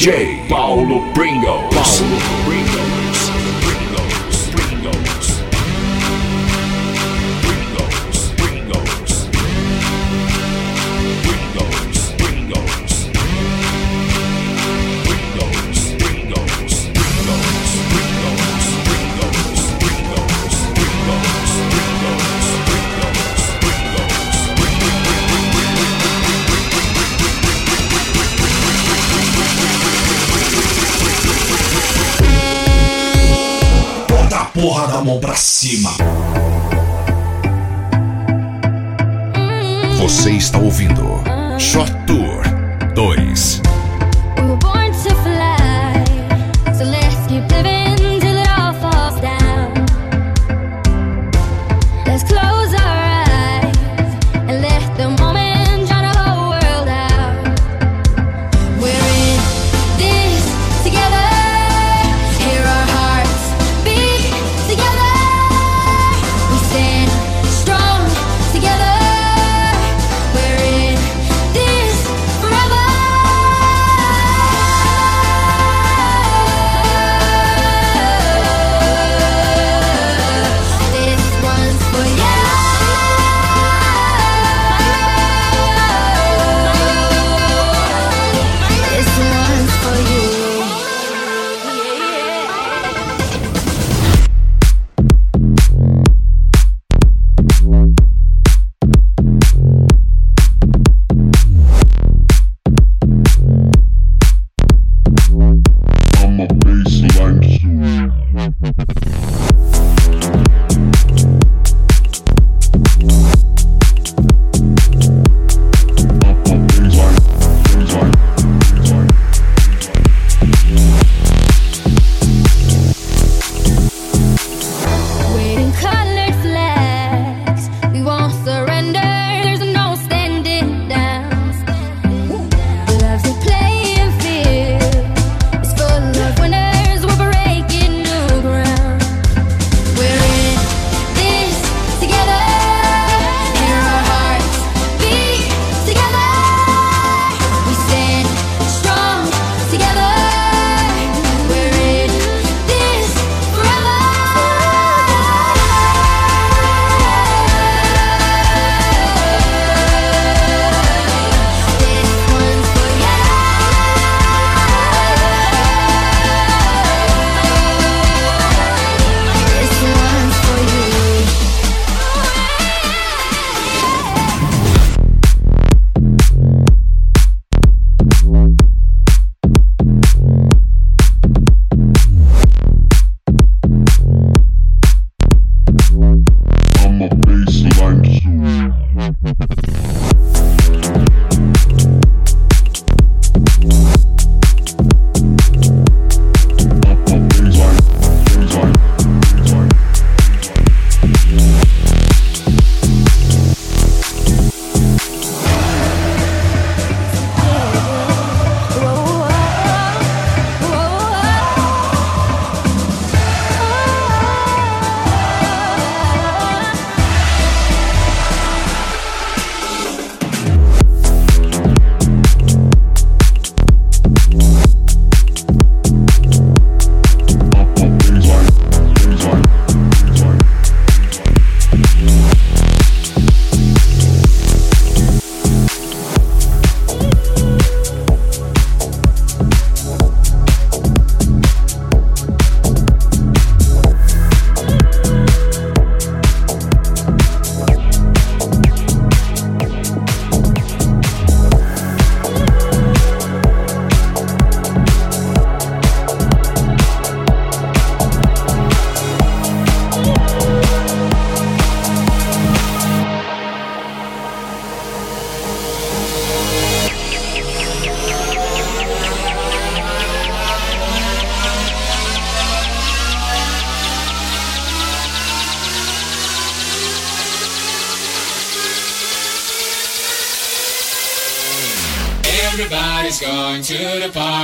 DJ Paulo Pringles. Paulo Pringles. a mão para cima. Você está ouvindo Shot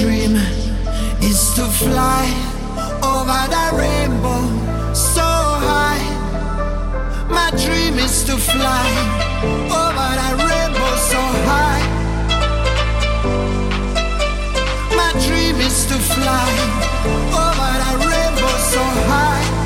Dream is to fly over the rainbow so high. My dream is to fly over the rainbow so high. My dream is to fly over the rainbow so high.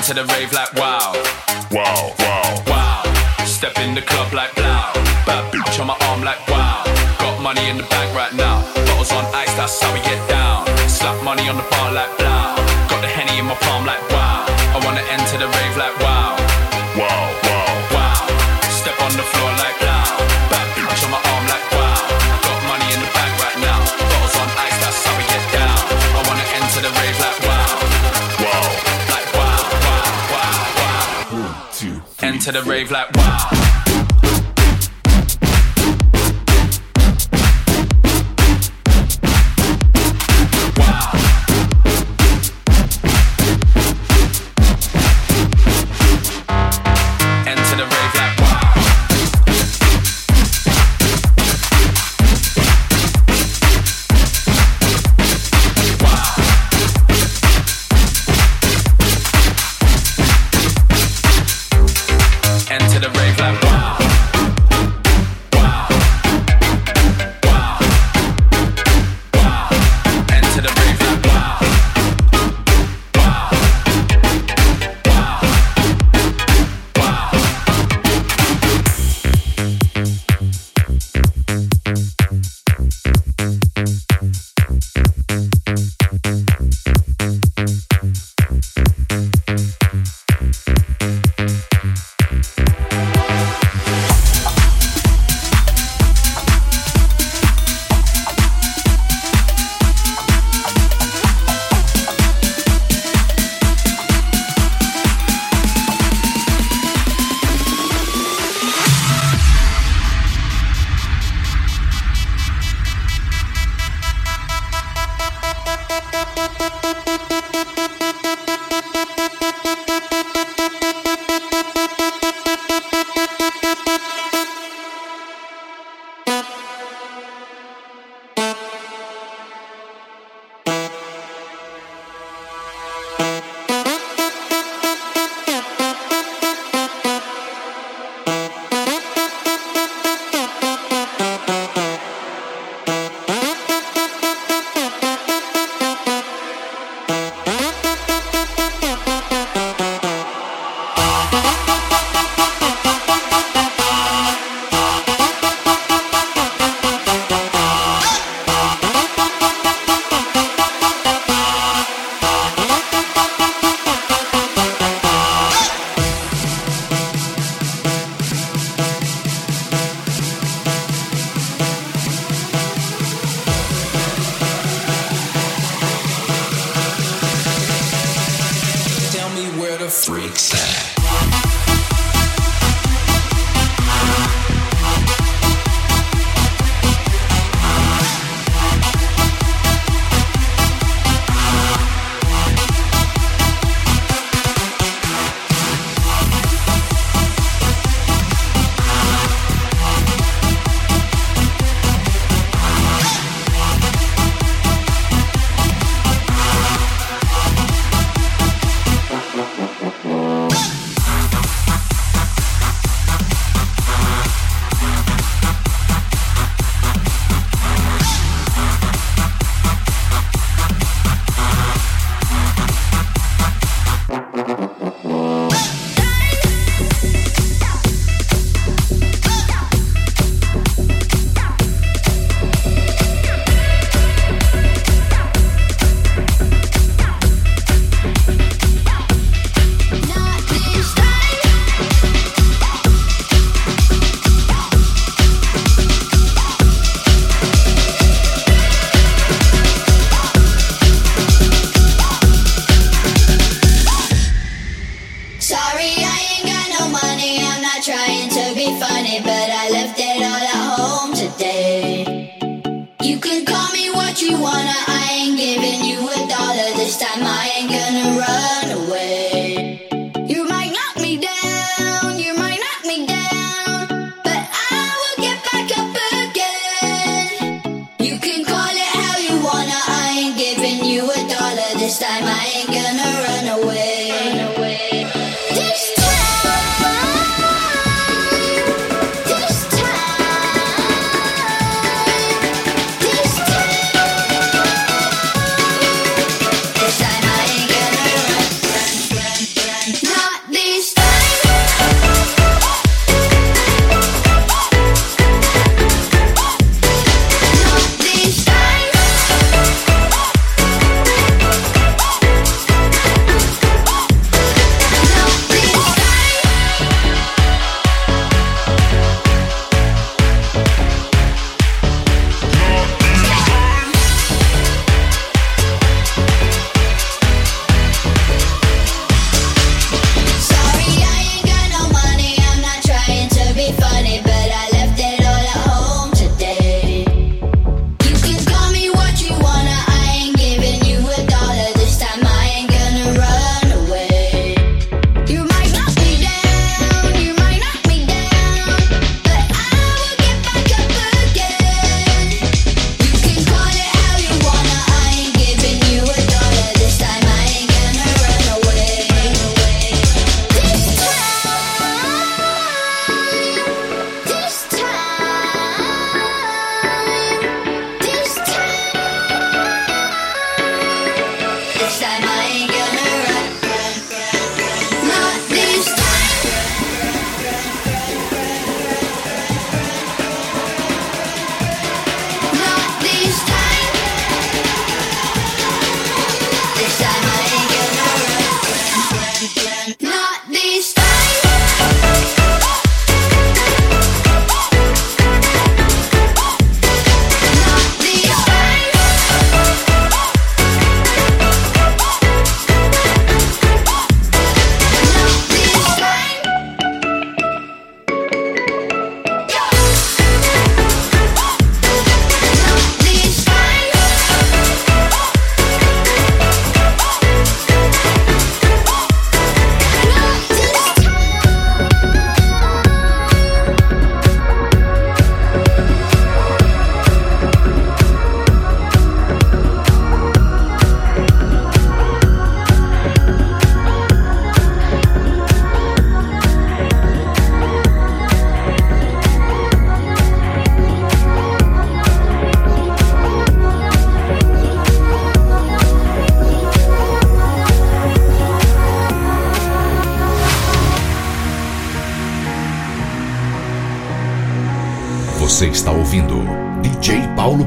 Enter the rave like wow. Wow, wow. Wow. Step in the club like blow. Bad bitch on my arm like wow. Got money in the bank right now. Bottles on ice, that's how we get down. Slap money on the bar like blow. Got the henny in my palm like wow. I wanna enter the rave like. Wow, Enter the rave like. Wow.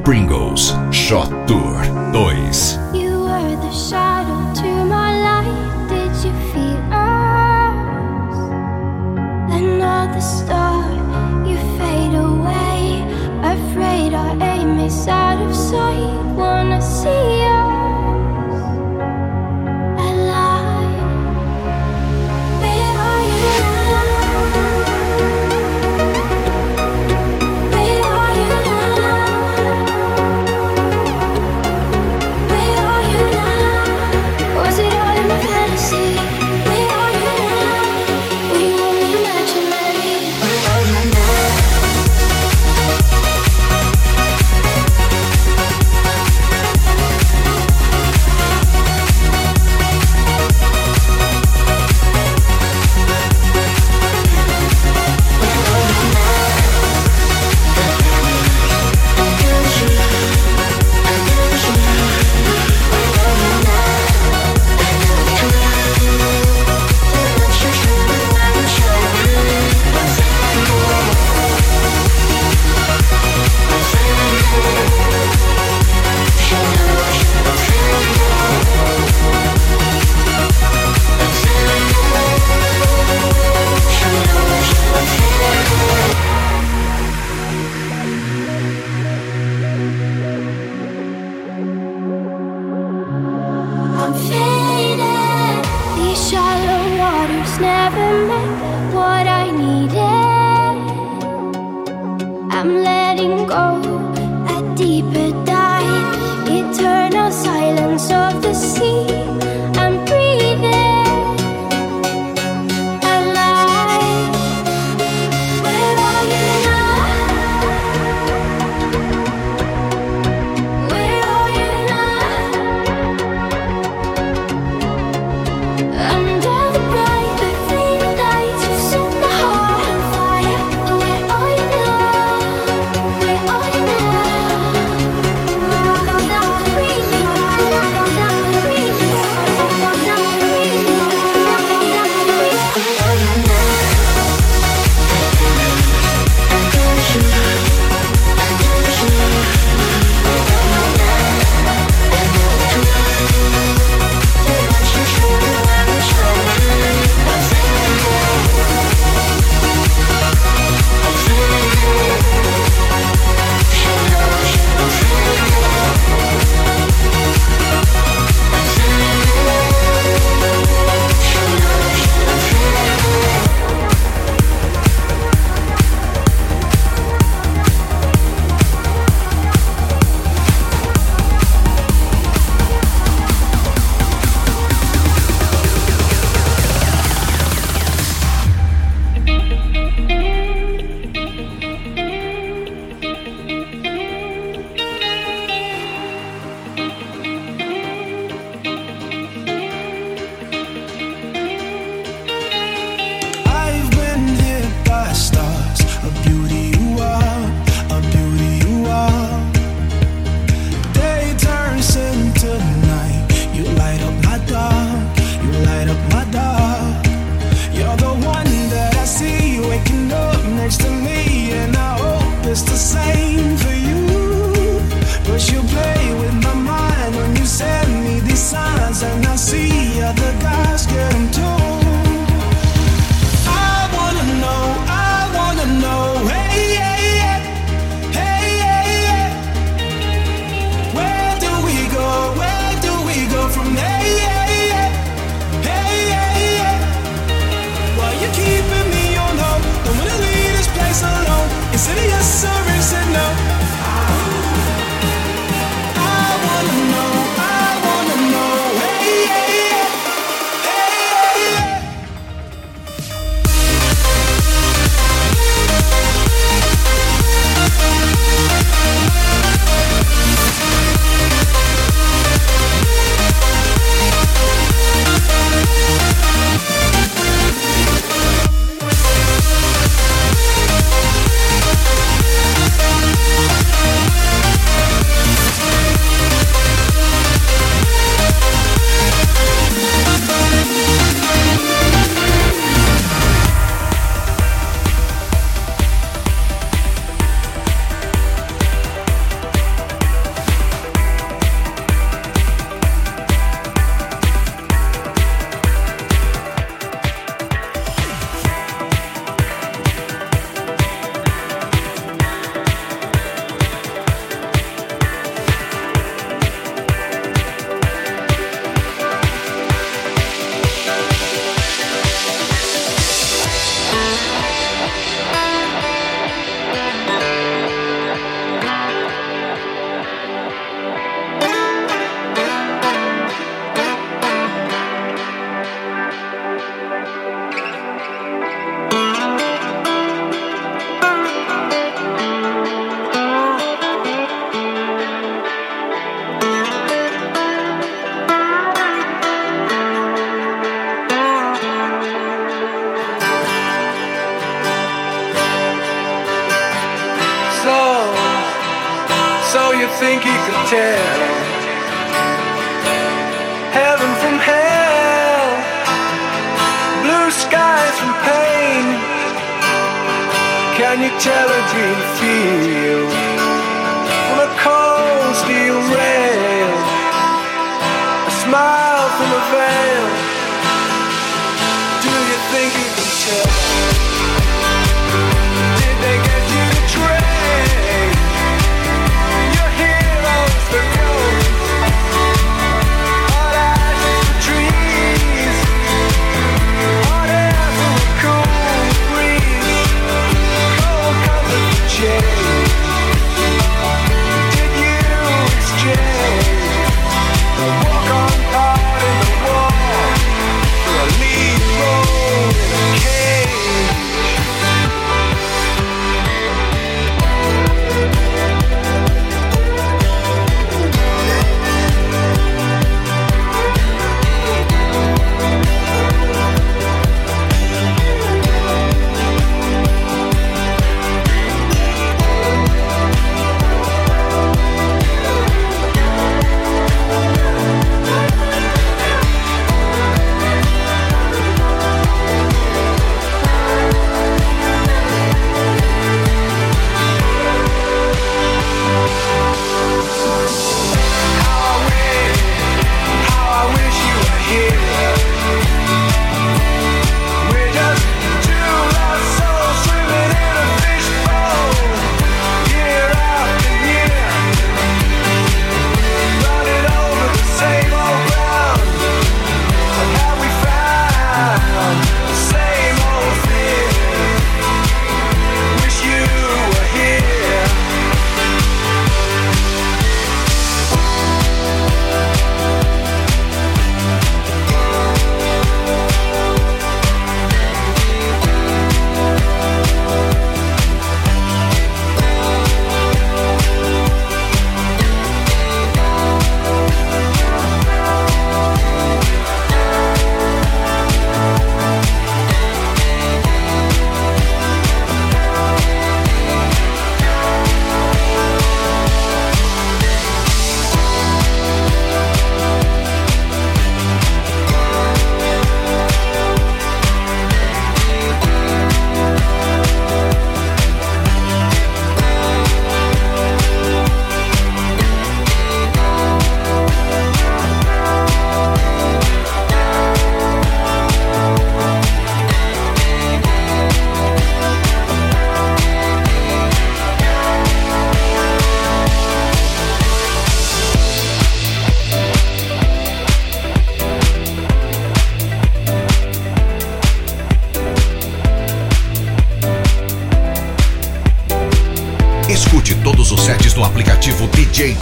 Pringles Shot Tour 2.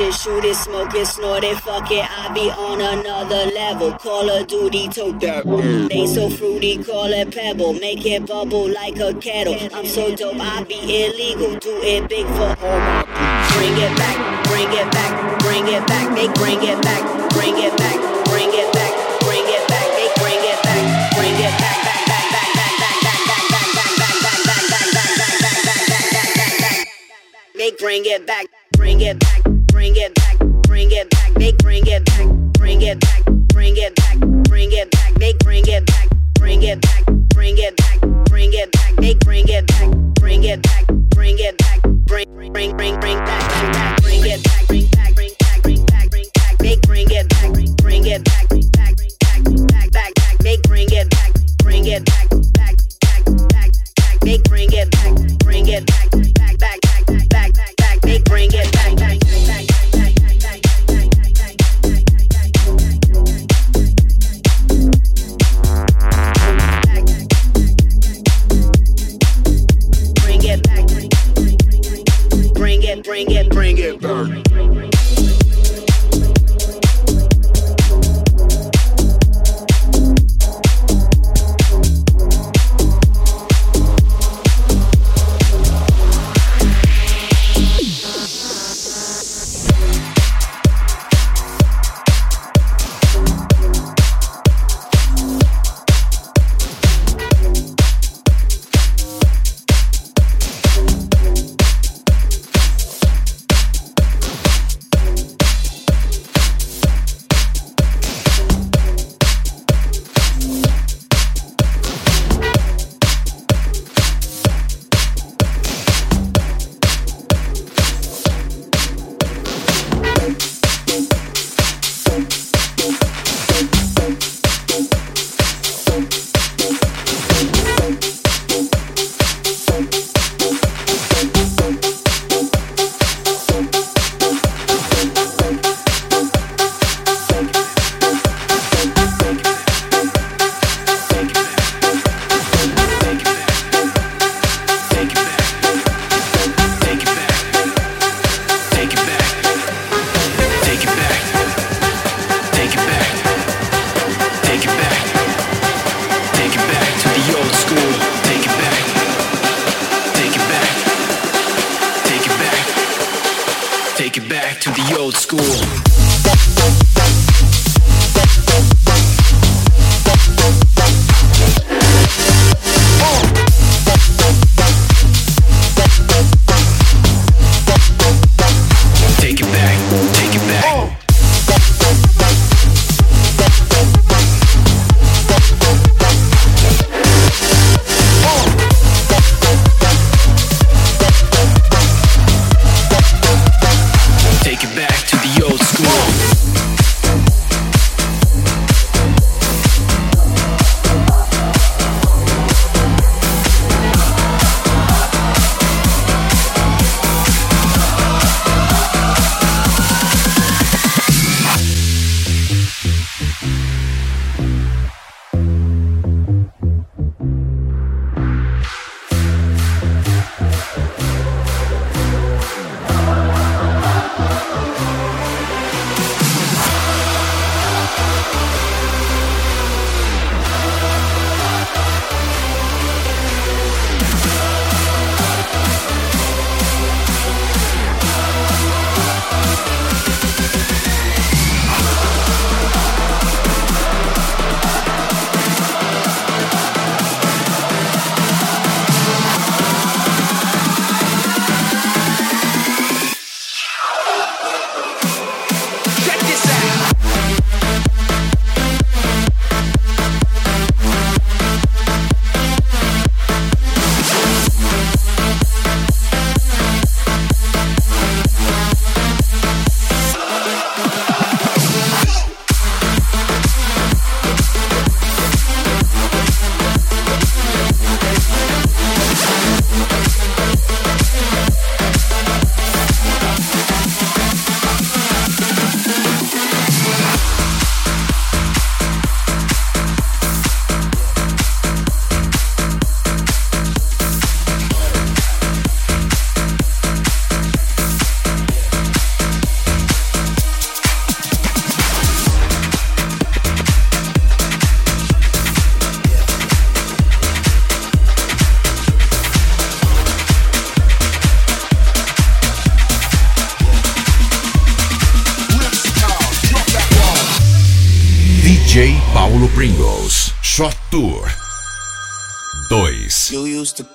It, shoot it, smoke it, snort it, fuck it. I be on another level. Call of Duty, tote dirt. They so fruity, call it pebble. Make it bubble like a kettle. I'm so dope, I be illegal. Do it big for all my. Bring it back, bring it back, bring it back. They bring it back, bring it back, bring it back, bring it back. They bring it back, bring it back, back, back, back, back, back, back, back, back, back, back, back, back, back, back, back, back, back, back, back. They bring it back, bring it back, bring it back, bring it back. They bring it back, bring it back, bring it back, bring it back. They bring it back, bring it back, bring it back, bring it back. They bring it back, bring it back, bring it back, bring bring bring bring bring back back back. Bring it back, bring back, bring back, bring back, bring back. They bring it back, bring it back, bring back, bring back, back back back. They bring it back, bring it back, back back back back. They bring it back, bring it back, back back back back back back. They bring it back back bring it, bring it back.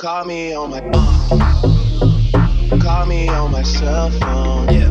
Call me on my call me on my cell phone. Yeah.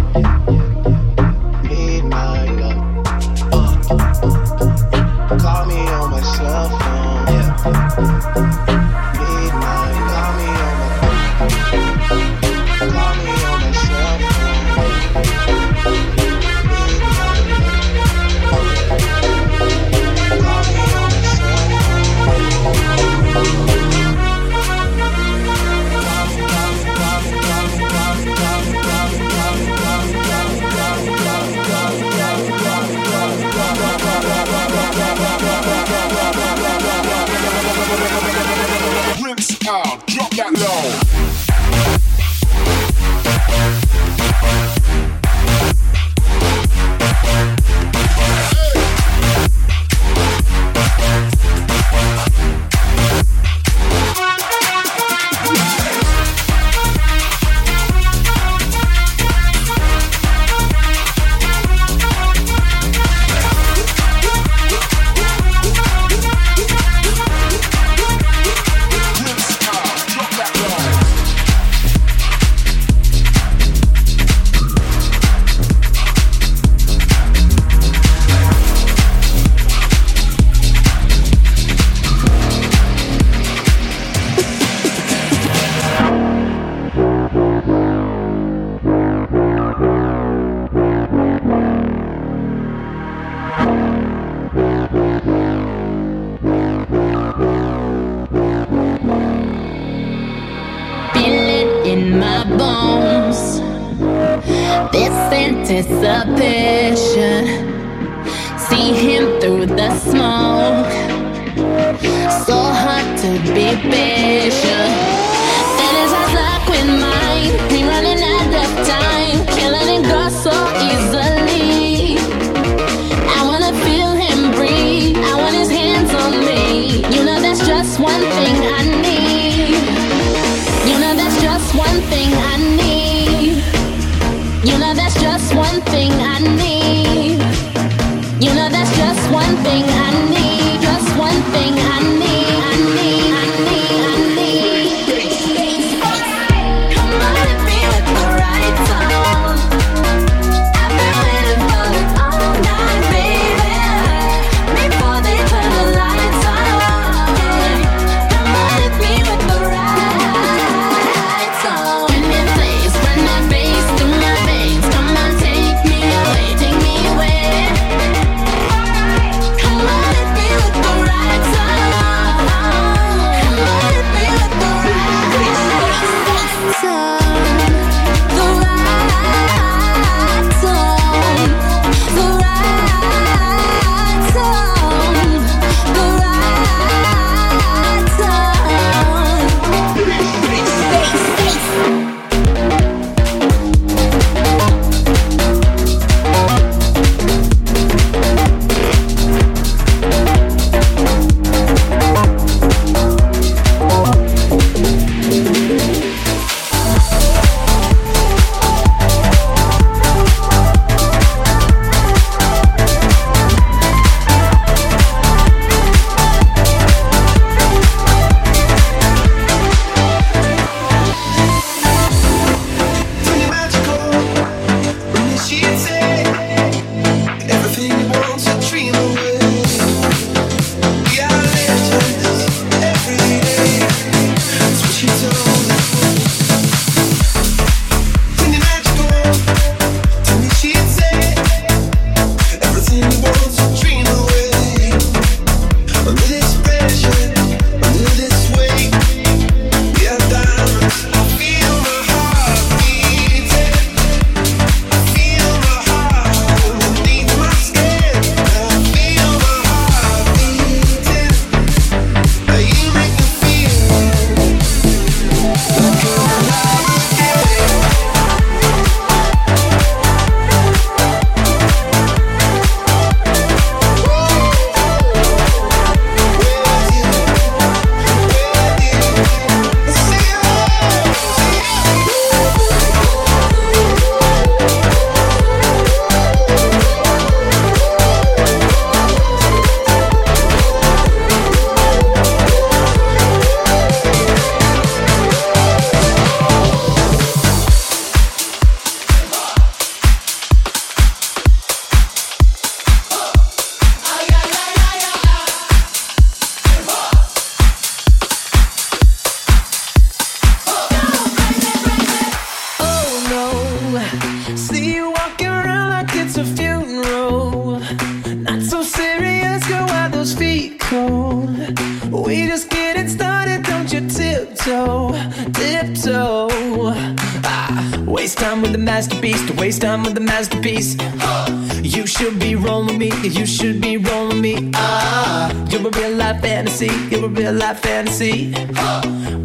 fantasy. You're a real life fantasy.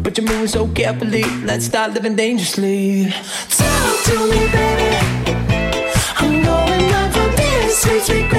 But you're moving so carefully. Let's start living dangerously. Talk to me, baby. I'm going out for this sweet, sweet,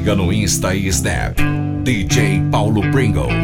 siga no Insta e Snap. DJ Paulo Pringles.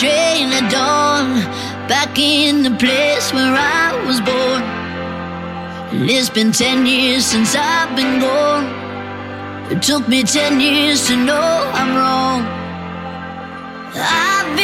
train at dawn, back in the place where I was born. And it's been ten years since I've been gone. It took me ten years to know I'm wrong. I've been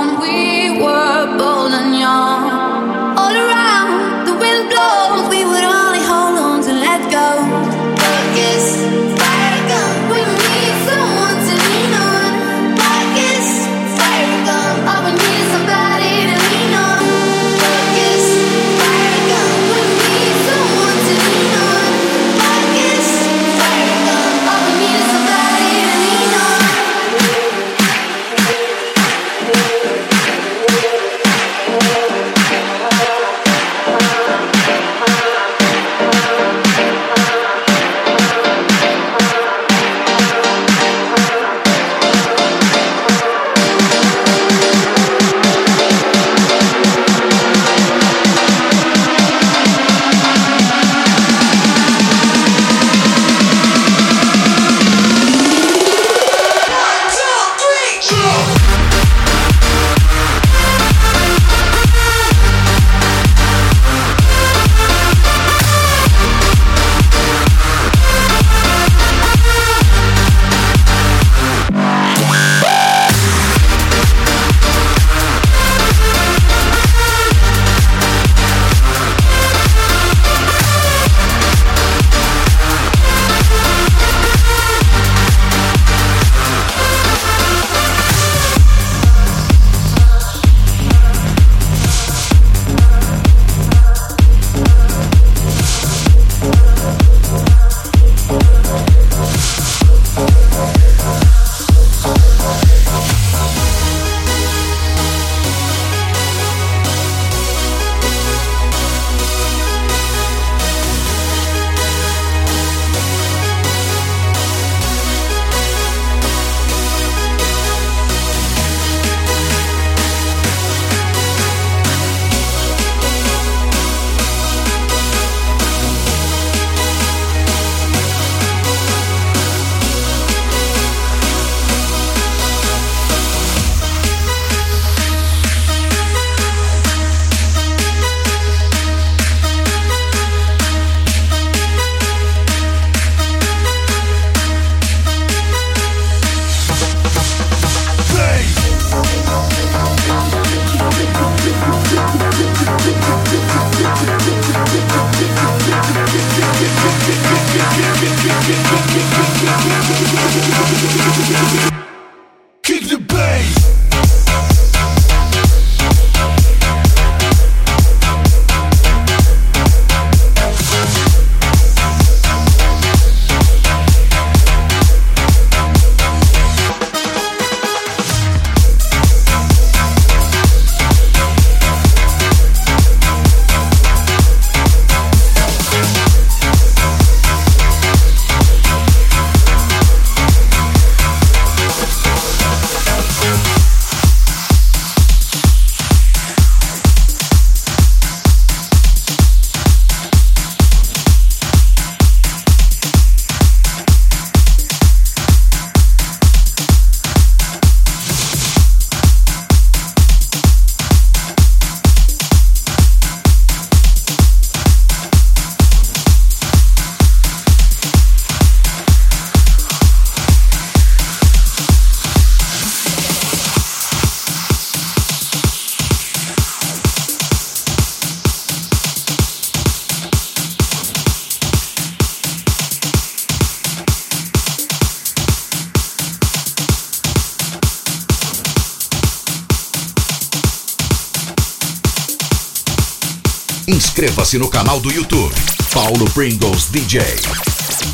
No canal do YouTube Paulo Pringles DJ.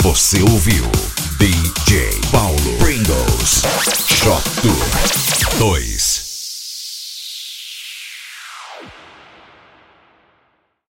Você ouviu DJ Paulo Pringles Shop Tour 2.